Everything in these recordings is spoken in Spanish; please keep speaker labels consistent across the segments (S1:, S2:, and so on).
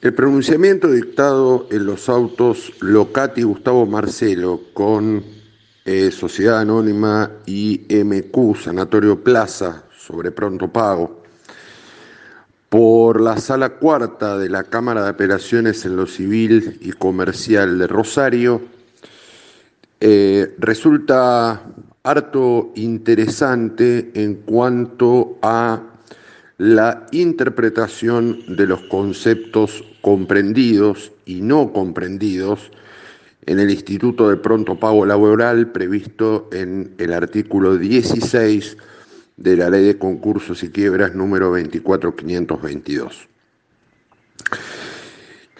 S1: El pronunciamiento dictado en los autos Locati Gustavo Marcelo con eh, Sociedad Anónima IMQ Sanatorio Plaza sobre pronto pago por la sala cuarta de la Cámara de Apelaciones en lo Civil y Comercial de Rosario eh, resulta harto interesante en cuanto a la interpretación de los conceptos comprendidos y no comprendidos en el Instituto de Pronto Pago Laboral previsto en el artículo 16 de la Ley de Concursos y Quiebras número 24522.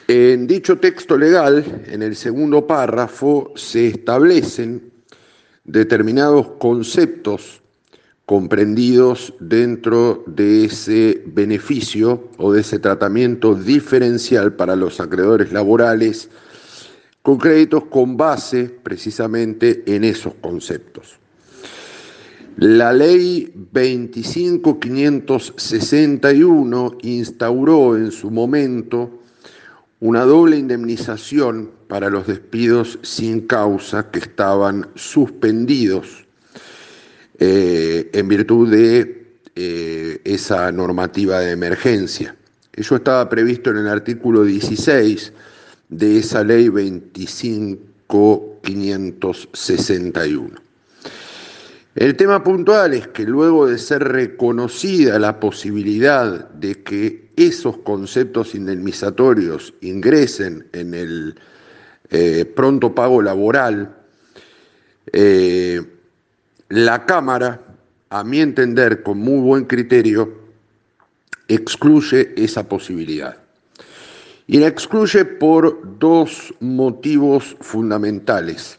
S1: En dicho texto legal, en el segundo párrafo, se establecen determinados conceptos comprendidos dentro de ese beneficio o de ese tratamiento diferencial para los acreedores laborales con créditos con base precisamente en esos conceptos. La ley 25561 instauró en su momento una doble indemnización para los despidos sin causa que estaban suspendidos eh, en virtud de eh, esa normativa de emergencia. Eso estaba previsto en el artículo 16 de esa ley 25561. El tema puntual es que luego de ser reconocida la posibilidad de que esos conceptos indemnizatorios ingresen en el eh, pronto pago laboral, la Cámara, a mi entender, con muy buen criterio, excluye esa posibilidad. Y la excluye por dos motivos fundamentales.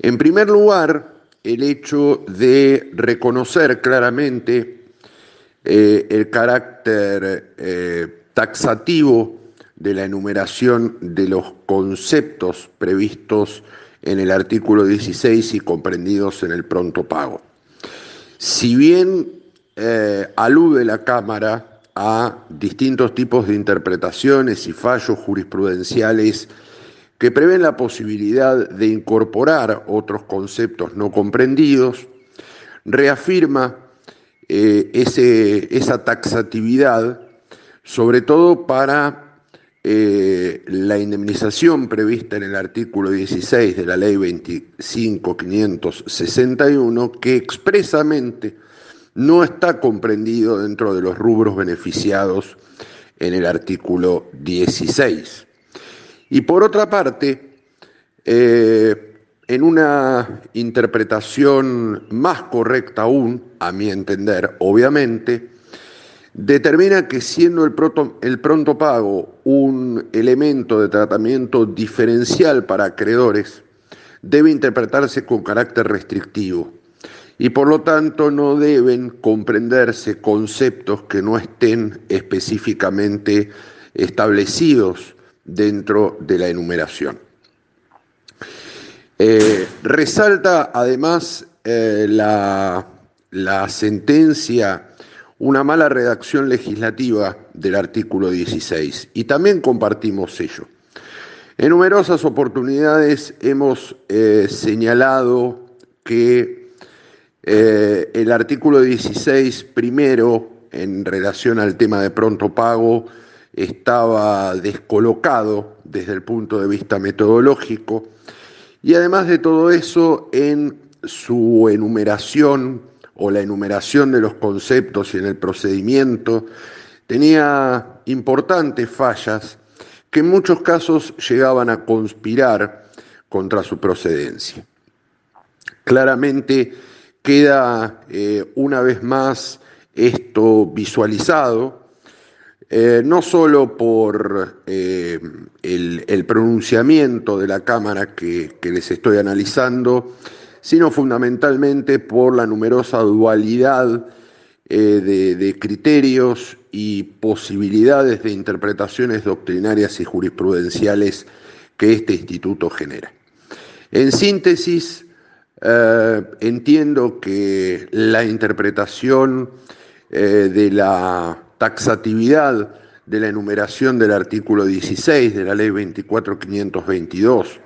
S1: En primer lugar, el hecho de reconocer claramente eh, el carácter eh, taxativo de la enumeración de los conceptos previstos en el artículo 16 y comprendidos en el pronto pago. Si bien eh, alude la Cámara a distintos tipos de interpretaciones y fallos jurisprudenciales que prevén la posibilidad de incorporar otros conceptos no comprendidos, reafirma eh, esa taxatividad, sobre todo para la indemnización prevista en el artículo 16 de la ley 25561, que expresamente no está comprendido dentro de los rubros beneficiados en el artículo 16. Y por otra parte, eh, en una interpretación más correcta aún, a mi entender, obviamente, determina que siendo el pronto, pago un elemento de tratamiento diferencial para acreedores, debe interpretarse con carácter restrictivo y por lo tanto no deben comprenderse conceptos que no estén específicamente establecidos dentro de la enumeración. Eh, resalta además eh, la, la sentencia una mala redacción legislativa del artículo 16 y también compartimos ello. En numerosas oportunidades hemos eh, señalado que eh, el artículo 16 primero en relación al tema de pronto pago estaba descolocado desde el punto de vista metodológico y además de todo eso en su enumeración o la enumeración de los conceptos y en el procedimiento, tenía importantes fallas que en muchos casos llegaban a conspirar contra su procedencia. Claramente queda eh, una vez más esto visualizado, eh, no solo por eh, el, pronunciamiento de la Cámara que les estoy analizando, sino fundamentalmente por la numerosa dualidad eh, de, criterios y posibilidades de interpretaciones doctrinarias y jurisprudenciales que este instituto genera. En síntesis, eh, entiendo que la interpretación eh, de la taxatividad de la enumeración del artículo 16 de la ley 24522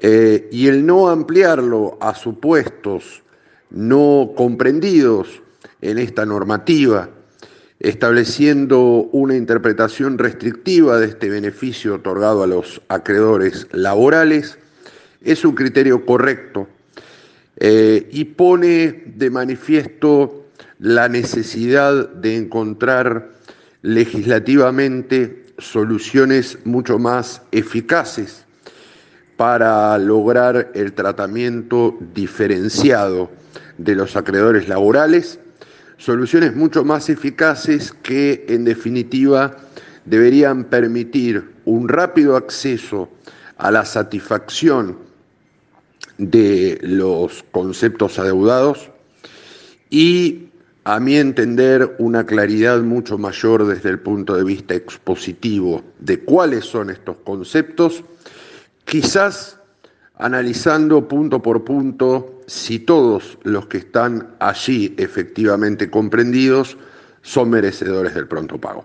S1: eh, y el no ampliarlo a supuestos no comprendidos en esta normativa, estableciendo una interpretación restrictiva de este beneficio otorgado a los acreedores laborales, es un criterio correcto eh, y pone de manifiesto la necesidad de encontrar legislativamente soluciones mucho más eficaces para lograr el tratamiento diferenciado de los acreedores laborales, soluciones mucho más eficaces que en definitiva deberían permitir un rápido acceso a la satisfacción de los conceptos adeudados y a mi entender, una claridad mucho mayor desde el punto de vista expositivo de cuáles son estos conceptos, quizás analizando punto por punto si todos los que están allí efectivamente comprendidos son merecedores del pronto pago.